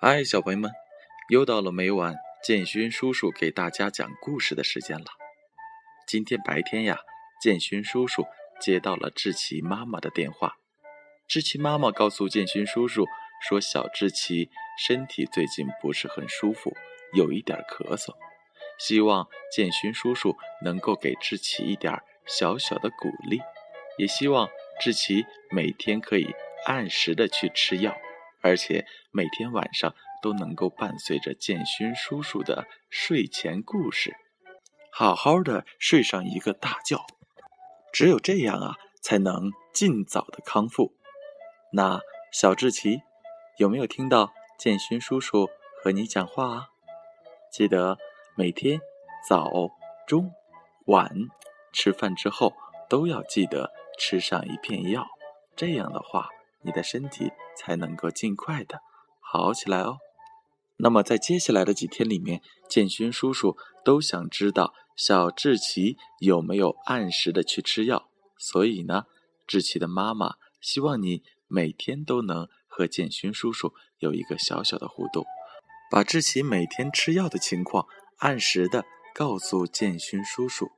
嗨，小朋友们，又到了每晚建勋叔叔给大家讲故事的时间了。今天白天呀，建勋叔叔接到了志奇妈妈的电话。志奇妈妈告诉建勋叔叔说，小志奇身体最近不是很舒服，有一点咳嗽，希望建勋叔叔能够给志奇一点小小的鼓励，也希望志奇每天可以按时的去吃药。而且每天晚上都能够伴随着建勋叔叔的睡前故事，好好的睡上一个大觉。只有这样啊，才能尽早的康复。那小志奇，有没有听到建勋叔叔和你讲话啊？记得每天早、中、晚吃饭之后都要记得吃上一片药。这样的话。你的身体才能够尽快的好起来哦。那么在接下来的几天里面，建勋叔叔都想知道小志奇有没有按时的去吃药。所以呢，志奇的妈妈希望你每天都能和建勋叔叔有一个小小的互动，把志奇每天吃药的情况按时的告诉建勋叔叔。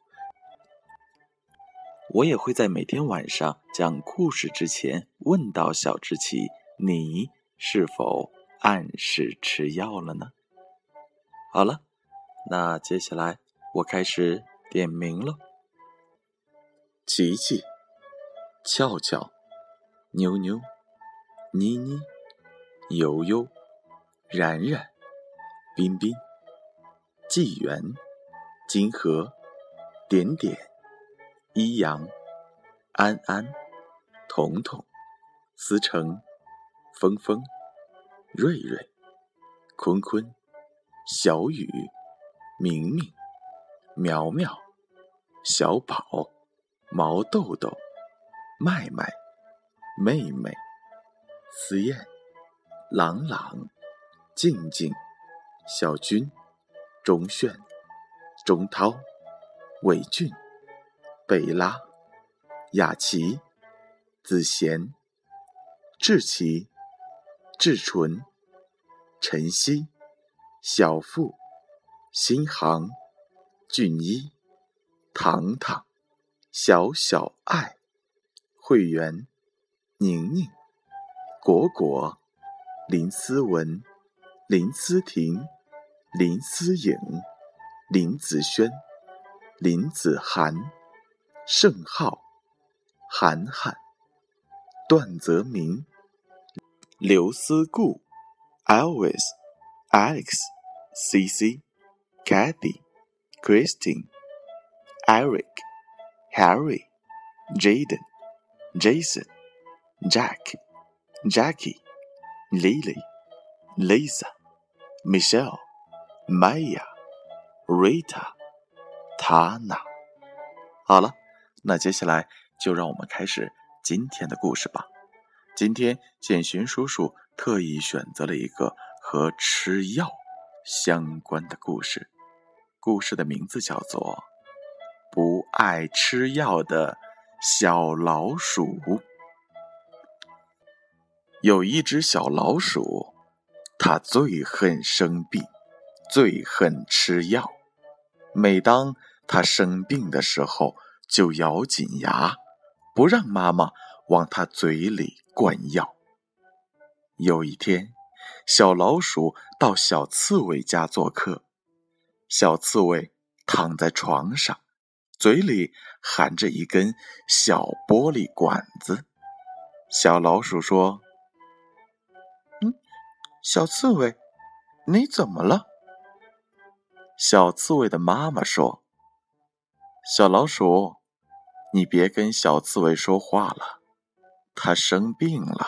我也会在每天晚上讲故事之前问到小志奇：“你是否按时吃药了呢？”好了，那接下来我开始点名了。琪琪、俏俏、妞妞、妮妮、悠悠、然然、彬彬、纪元、金河、点点。一阳、安安、彤彤、思成、峰峰、瑞瑞、坤坤、小雨、明明、苗苗、小宝、毛豆豆、麦麦、妹妹、思燕、朗朗、静静、小军、钟炫、钟涛、伟俊。贝拉、雅琪、子贤、志奇、志纯、晨曦、小富、新航、俊一、糖糖、小小爱、会员、宁宁、果果、林思文、林思婷、林思颖、林子轩、林子涵。盛浩、涵涵、段泽明、刘思顾、Elvis、Alex、CC、Kathy、Christine、Eric、Harry、Jaden、Jason、Jack、Jackie、Lily、Lisa、Michelle、Maya、Rita、Tana。好了。那接下来就让我们开始今天的故事吧。今天建勋叔叔特意选择了一个和吃药相关的故事，故事的名字叫做《不爱吃药的小老鼠》。有一只小老鼠，它最恨生病，最恨吃药。每当它生病的时候，就咬紧牙，不让妈妈往他嘴里灌药。有一天，小老鼠到小刺猬家做客，小刺猬躺在床上，嘴里含着一根小玻璃管子。小老鼠说：“嗯，小刺猬，你怎么了？”小刺猬的妈妈说：“小老鼠。”你别跟小刺猬说话了，它生病了。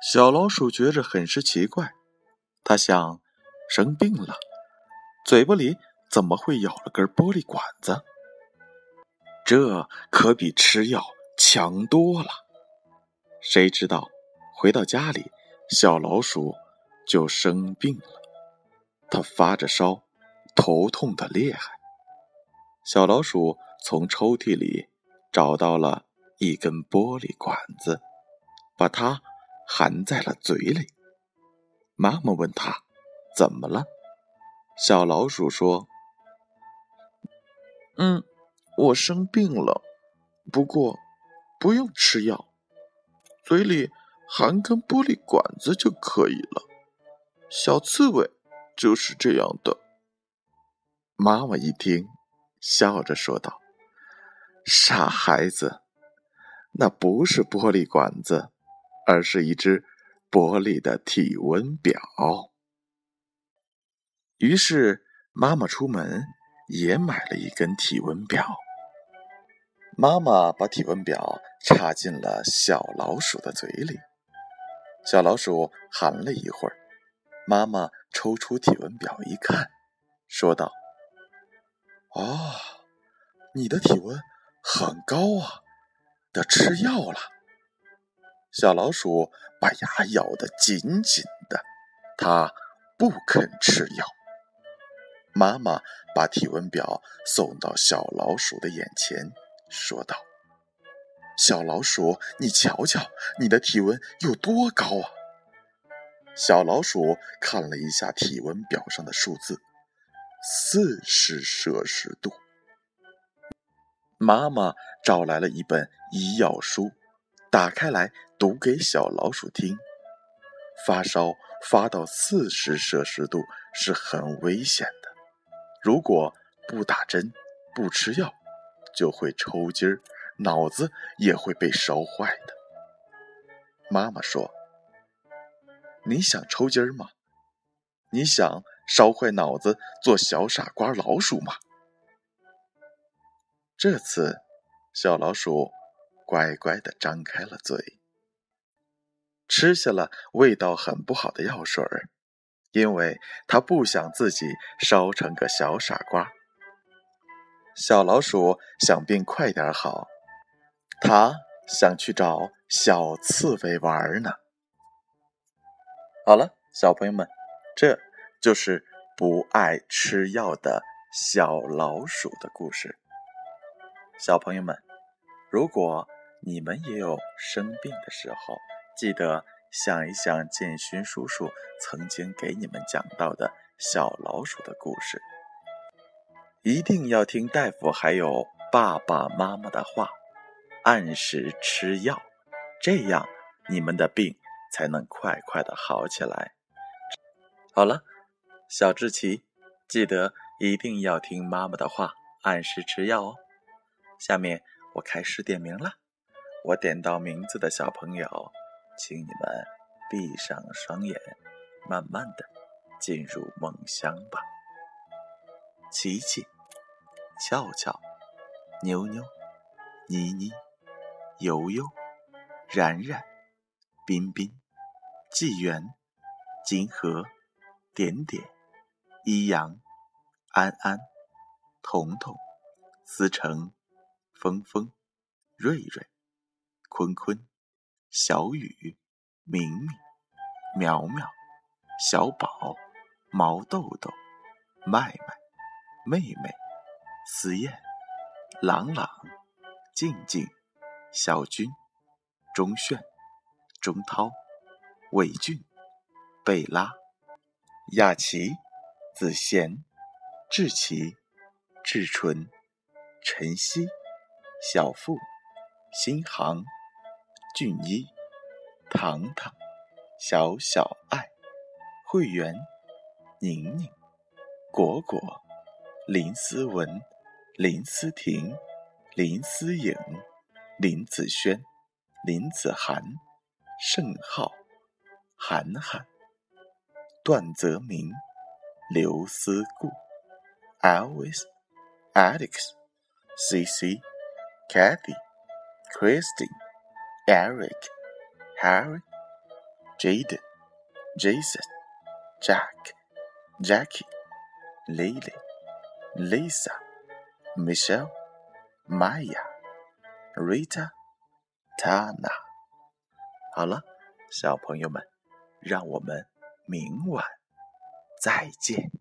小老鼠觉着很是奇怪，他想：生病了，嘴巴里怎么会咬了根玻璃管子？这可比吃药强多了。谁知道回到家里，小老鼠就生病了，它发着烧，头痛的厉害。小老鼠。从抽屉里找到了一根玻璃管子，把它含在了嘴里。妈妈问他：“怎么了？”小老鼠说：“嗯，我生病了，不过不用吃药，嘴里含根玻璃管子就可以了。小刺猬就是这样的。”妈妈一听，笑着说道：“傻孩子，那不是玻璃管子，而是一只玻璃的体温表。”于是，妈妈出门也买了一根体温表。妈妈把体温表插进了小老鼠的嘴里，小老鼠含了一会儿，妈妈抽出体温表一看，说道：“哦，你的体温很高啊，要吃药了。”小老鼠把牙咬得紧紧的，它不肯吃药。妈妈把体温表送到小老鼠的眼前，说道：“小老鼠，你瞧瞧，你的体温有多高啊？”小老鼠看了一下体温表上的数字，四十摄氏度。妈妈找来了一本医药书，打开来读给小老鼠听：“发烧发到四十摄氏度是很危险的。”如果不打针、不吃药，就会抽筋儿，脑子也会被烧坏的。妈妈说：“你想抽筋儿吗？你想烧坏脑子做小傻瓜老鼠吗？”这次，小老鼠乖乖的张开了嘴，吃下了味道很不好的药水儿。因为他不想自己烧成个小傻瓜。小老鼠想病快点好，他想去找小刺猬玩呢。好了，小朋友们，这就是不爱吃药的小老鼠的故事。小朋友们，如果你们也有生病的时候，记得。想一想，建勋叔叔曾经给你们讲到的小老鼠的故事，一定要听大夫还有爸爸妈妈的话，按时吃药，这样你们的病才能快快的好起来。好了，小志奇，记得一定要听妈妈的话，按时吃药哦。下面我开始点名了，我点到名字的小朋友。请你们闭上双眼，慢慢的进入梦乡吧。琪琪、俏俏、妞妞、妮妮、悠悠、然然、彬彬、纪元、金河、点点、一阳、安安、彤彤、思成、峰峰、瑞瑞、坤坤。小雨、明明、苗苗、小宝、毛豆豆、麦麦、妹妹、思燕、朗朗、静静、小军、钟炫、钟涛、伟俊、贝拉、雅琪、子贤、志奇、志纯、晨曦、小富、新航。俊一、糖糖、小小爱、会员、宁宁、果果、林思文、林思婷、林思颖、林子轩、林子涵、盛浩、涵涵、段泽明、刘思顾、Alvis、Alex、CC、Kathy、Christine。Eric, Harry, Jaden, Jason, Jack, Jackie, Lily, Lisa, Michelle, Maya, Rita, Tana。好了，小朋友们，让我们明晚再见。